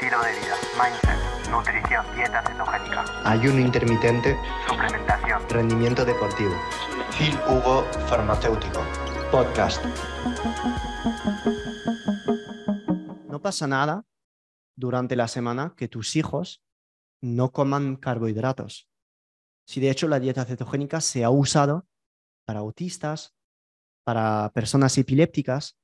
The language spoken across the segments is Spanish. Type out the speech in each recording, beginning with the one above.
estilo de vida, mindset, nutrición, dieta cetogénica, ayuno intermitente, suplementación. rendimiento deportivo. Phil Hugo Farmacéutico. Podcast. No pasa nada durante la semana que tus hijos no coman carbohidratos. Si de hecho la dieta cetogénica se ha usado para autistas, para personas epilépticas,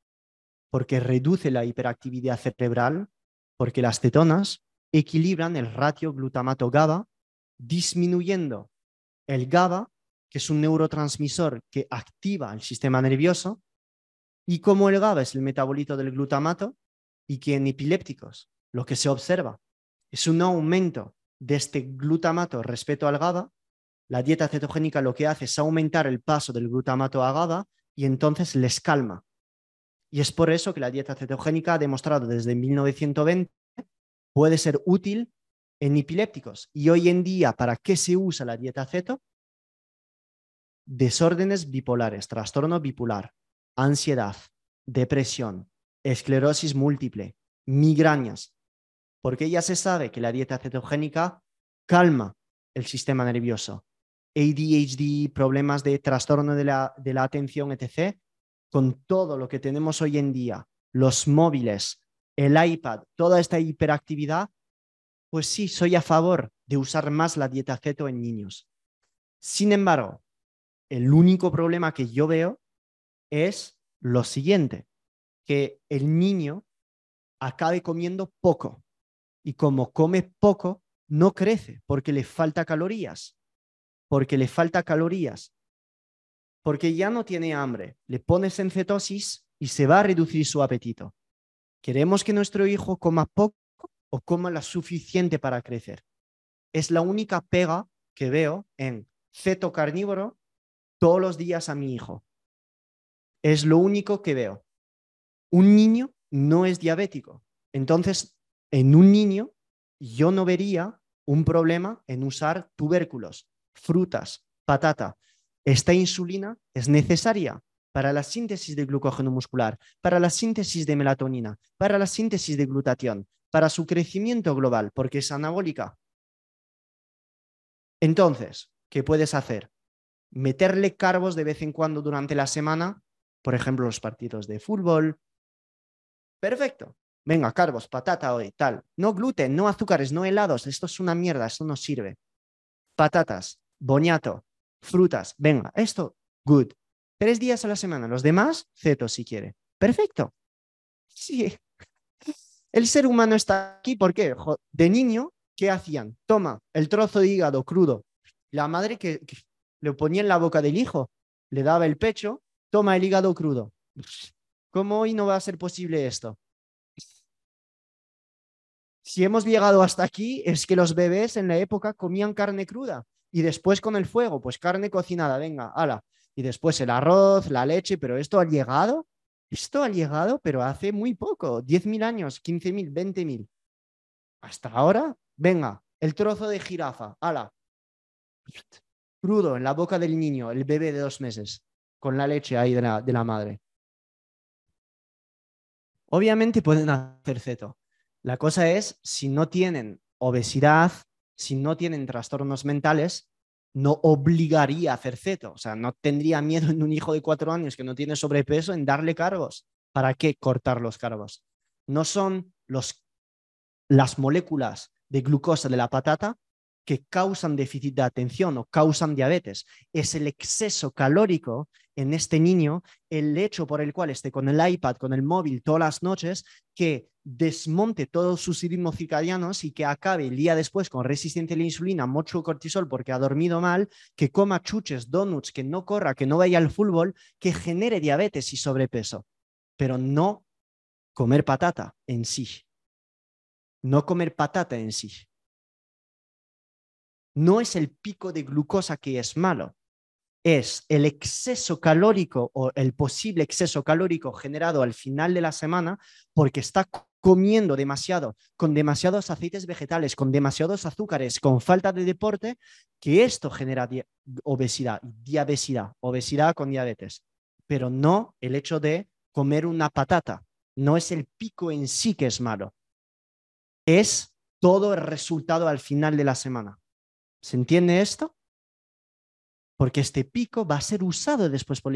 porque reduce la hiperactividad cerebral, porque las cetonas equilibran el ratio glutamato-GABA, disminuyendo el GABA, que es un neurotransmisor que activa el sistema nervioso, y como el GABA es el metabolito del glutamato, y que en epilépticos lo que se observa es un aumento de este glutamato respecto al GABA, la dieta cetogénica lo que hace es aumentar el paso del glutamato a GABA y entonces les calma. Y es por eso que la dieta cetogénica ha demostrado desde 1920 puede ser útil en epilépticos. Y hoy en día, ¿para qué se usa la dieta ceto? Desórdenes bipolares, trastorno bipolar, ansiedad, depresión, esclerosis múltiple, migrañas, porque ya se sabe que la dieta cetogénica calma el sistema nervioso. ADHD, problemas de trastorno de la, de la atención, etc., con todo lo que tenemos hoy en día, los móviles, el iPad, toda esta hiperactividad, pues sí, soy a favor de usar más la dieta ceto en niños. Sin embargo, el único problema que yo veo es lo siguiente, que el niño acabe comiendo poco y como come poco, no crece porque le falta calorías, porque le falta calorías, porque ya no tiene hambre, le pones en cetosis y se va a reducir su apetito. ¿Queremos que nuestro hijo coma poco o coma la suficiente para crecer? Es la única pega que veo en ceto carnívoro todos los días a mi hijo. Es lo único que veo. Un niño no es diabético. Entonces, en un niño yo no vería un problema en usar tubérculos, frutas, patata. Esta insulina es necesaria para la síntesis de glucógeno muscular, para la síntesis de melatonina, para la síntesis de glutatión, para su crecimiento global, porque es anabólica. Entonces, ¿qué puedes hacer? Meterle carbos de vez en cuando durante la semana, por ejemplo, los partidos de fútbol. Perfecto. Venga, carbos, patata hoy, tal. No gluten, no azúcares, no helados. Esto es una mierda, esto no sirve. Patatas, boñato, frutas. Venga, esto, good. Tres días a la semana. Los demás, ceto si quiere. Perfecto. Sí. El ser humano está aquí, ¿por qué? De niño, ¿qué hacían? Toma el trozo de hígado crudo. La madre que, que le ponía en la boca del hijo, le daba el pecho, toma el hígado crudo. ¿Cómo hoy no va a ser posible esto? Si hemos llegado hasta aquí, es que los bebés en la época comían carne cruda y después con el fuego, pues carne cocinada, venga, ala. Y después el arroz, la leche, pero esto ha llegado, esto ha llegado, pero hace muy poco, 10.000 años, 15.000, 20.000. Hasta ahora, venga, el trozo de jirafa, ala. Crudo en la boca del niño, el bebé de dos meses, con la leche ahí de la, de la madre. Obviamente pueden hacer ceto. La cosa es, si no tienen obesidad, si no tienen trastornos mentales, no obligaría a hacer ceto. O sea, no tendría miedo en un hijo de cuatro años que no tiene sobrepeso en darle cargos. ¿Para qué cortar los cargos? No son los, las moléculas de glucosa de la patata que causan déficit de atención o causan diabetes. Es el exceso calórico en este niño, el hecho por el cual esté con el iPad, con el móvil todas las noches, que desmonte todos sus ritmos circadianos y que acabe el día después con resistencia a la insulina, mucho cortisol porque ha dormido mal, que coma chuches, donuts, que no corra, que no vaya al fútbol, que genere diabetes y sobrepeso. Pero no comer patata en sí. No comer patata en sí. No es el pico de glucosa que es malo, es el exceso calórico o el posible exceso calórico generado al final de la semana porque está comiendo demasiado, con demasiados aceites vegetales, con demasiados azúcares, con falta de deporte, que esto genera obesidad, diabesidad, obesidad con diabetes, pero no el hecho de comer una patata, no es el pico en sí que es malo. es todo el resultado al final de la semana. ¿Se entiende esto? Porque este pico va a ser usado después por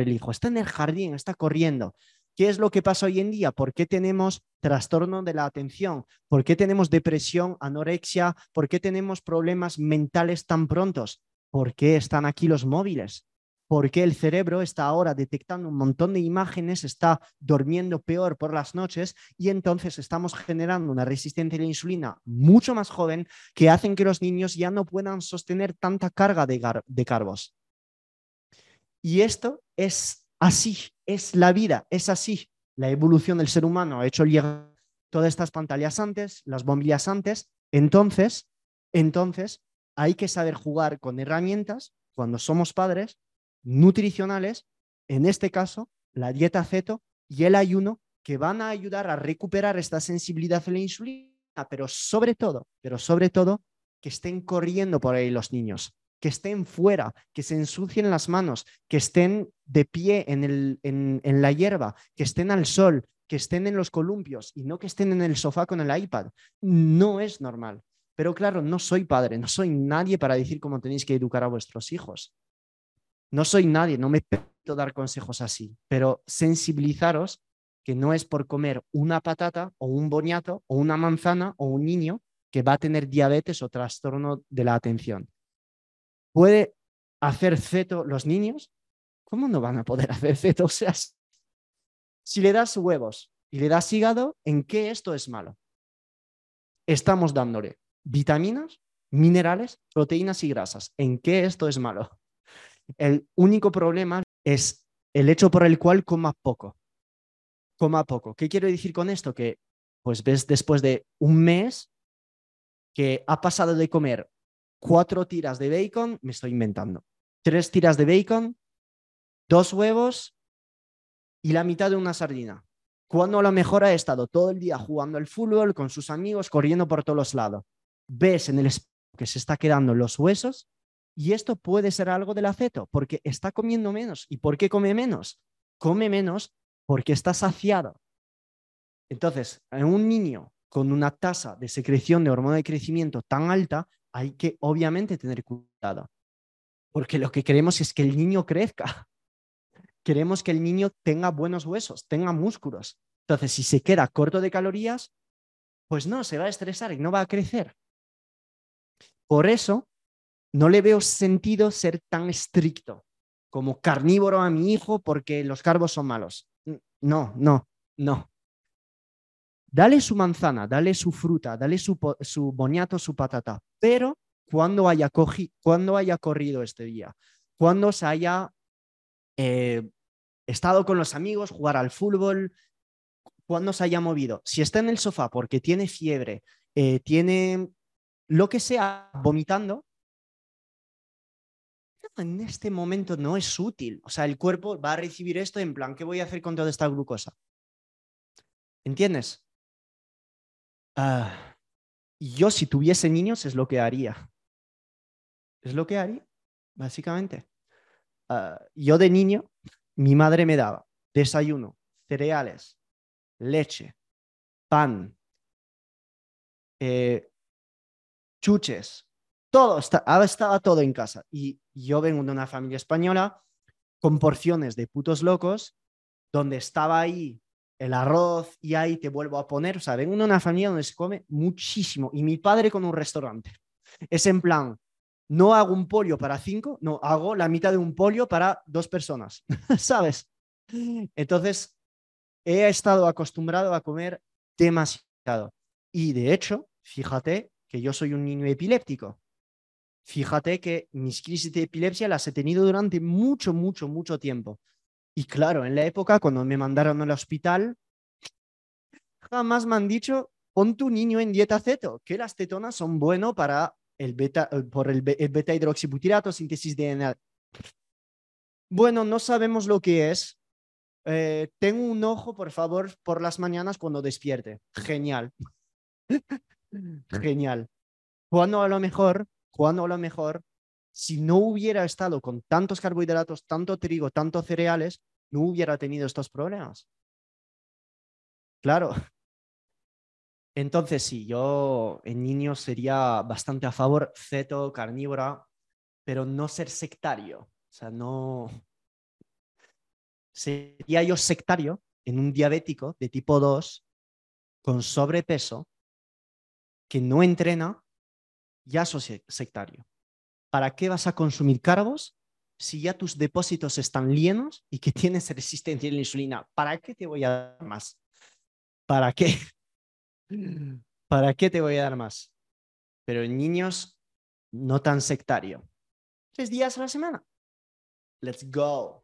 el hijo. Está en el jardín, está corriendo. ¿Qué es lo que pasa hoy en día? ¿Por qué tenemos trastorno de la atención? ¿Por qué tenemos depresión, anorexia? ¿Por qué tenemos problemas mentales tan prontos? ¿Por qué están aquí los móviles? ¿Por qué el cerebro está ahora detectando un montón de imágenes, está durmiendo peor por las noches y entonces estamos generando una resistencia a la insulina mucho más joven que hacen que los niños ya no puedan sostener tanta carga de, de carbos? Y esto es Así es la vida, es así. La evolución del ser humano ha hecho llegar todas estas pantallas antes, las bombillas antes. Entonces, entonces hay que saber jugar con herramientas cuando somos padres nutricionales, en este caso, la dieta ceto y el ayuno, que van a ayudar a recuperar esta sensibilidad a la insulina, pero sobre todo, pero sobre todo, que estén corriendo por ahí los niños que estén fuera, que se ensucien las manos, que estén de pie en, la hierba, que estén al sol, que estén en los columpios y no que estén en el sofá con el iPad. No es normal. Pero claro, no soy padre, no soy nadie para decir cómo tenéis que educar a vuestros hijos. No soy nadie, no me permito dar consejos así, pero sensibilizaros que no es por comer una patata o un boñato o una manzana o un niño que va a tener diabetes o trastorno de la atención puede hacer ceto los niños, ¿cómo no van a poder hacer ceto? O sea, si le das huevos y le das hígado, ¿en qué esto es malo? Estamos dándole vitaminas, minerales, proteínas y grasas. ¿En qué esto es malo? El único problema es el hecho por el cual coma poco. Coma poco. ¿Qué quiero decir con esto? Que pues ves después de un mes que ha pasado de comer cuatro tiras de bacon, me estoy inventando. Tres tiras de bacon, dos huevos y la mitad de una sardina. Cuando a lo mejor ha estado todo el día jugando al fútbol con sus amigos, corriendo por todos los lados. Ves en el que se está quedando los huesos y esto puede ser algo del aceto, porque está comiendo menos. ¿Y por qué come menos? Come menos porque está saciado. Entonces, en un niño con una tasa de secreción de hormona de crecimiento tan alta, hay que obviamente tener cuidado, porque lo que queremos es que el niño crezca. Queremos que el niño tenga buenos huesos, tenga músculos. Entonces, si se queda corto de calorías, pues no, se va a estresar y no va a crecer. Por eso, no le veo sentido ser tan estricto como carnívoro a mi hijo porque los carbos son malos. No, no, no. Dale su manzana, dale su fruta, dale su, su boñato, su patata, pero cuando haya, cuando haya corrido este día, cuando se haya eh, estado con los amigos, jugar al fútbol, cuando se haya movido. Si está en el sofá porque tiene fiebre, eh, tiene lo que sea, vomitando, en este momento no es útil. O sea, el cuerpo va a recibir esto en plan, ¿qué voy a hacer con toda esta glucosa? ¿Entiendes? Ah, yo si tuviese niños es lo que haría. Es lo que haría, básicamente. Ah, yo de niño, mi madre me daba desayuno, cereales, leche, pan, eh, chuches, todo, estaba todo en casa. Y yo vengo de una familia española con porciones de putos locos, donde estaba ahí el arroz y ahí te vuelvo a poner. O sea, vengo de una familia donde se come muchísimo y mi padre con un restaurante. Es en plan, no hago un pollo para cinco, no, hago la mitad de un pollo para dos personas, ¿sabes? Entonces, he estado acostumbrado a comer demasiado. Y de hecho, fíjate que yo soy un niño epiléptico. Fíjate que mis crisis de epilepsia las he tenido durante mucho, mucho, mucho tiempo. Y claro, en la época cuando me mandaron al hospital, jamás me han dicho, pon tu niño en dieta ceto, que las cetonas son bueno para el beta, eh, por el, beta hidroxibutirato, síntesis de DNA. Bueno, no sabemos lo que es. Eh, tengo un ojo, por favor, por las mañanas cuando despierte. Genial. Genial. Cuando a lo mejor, cuando a lo mejor si no hubiera estado con tantos carbohidratos, tanto trigo, tantos cereales, no hubiera tenido estos problemas. Claro. Entonces, sí, yo en niños sería bastante a favor, ceto, carnívora, pero no ser sectario. O sea, no. Sería yo sectario en un diabético de tipo 2 con sobrepeso que no entrena, ya soy sectario. ¿Para qué vas a consumir carbos si ya tus depósitos están llenos y que tienes resistencia a la insulina? ¿Para qué te voy a dar más? ¿Para qué? ¿Para qué te voy a dar más? Pero en niños, no tan sectario. Tres días a la semana. Let's go.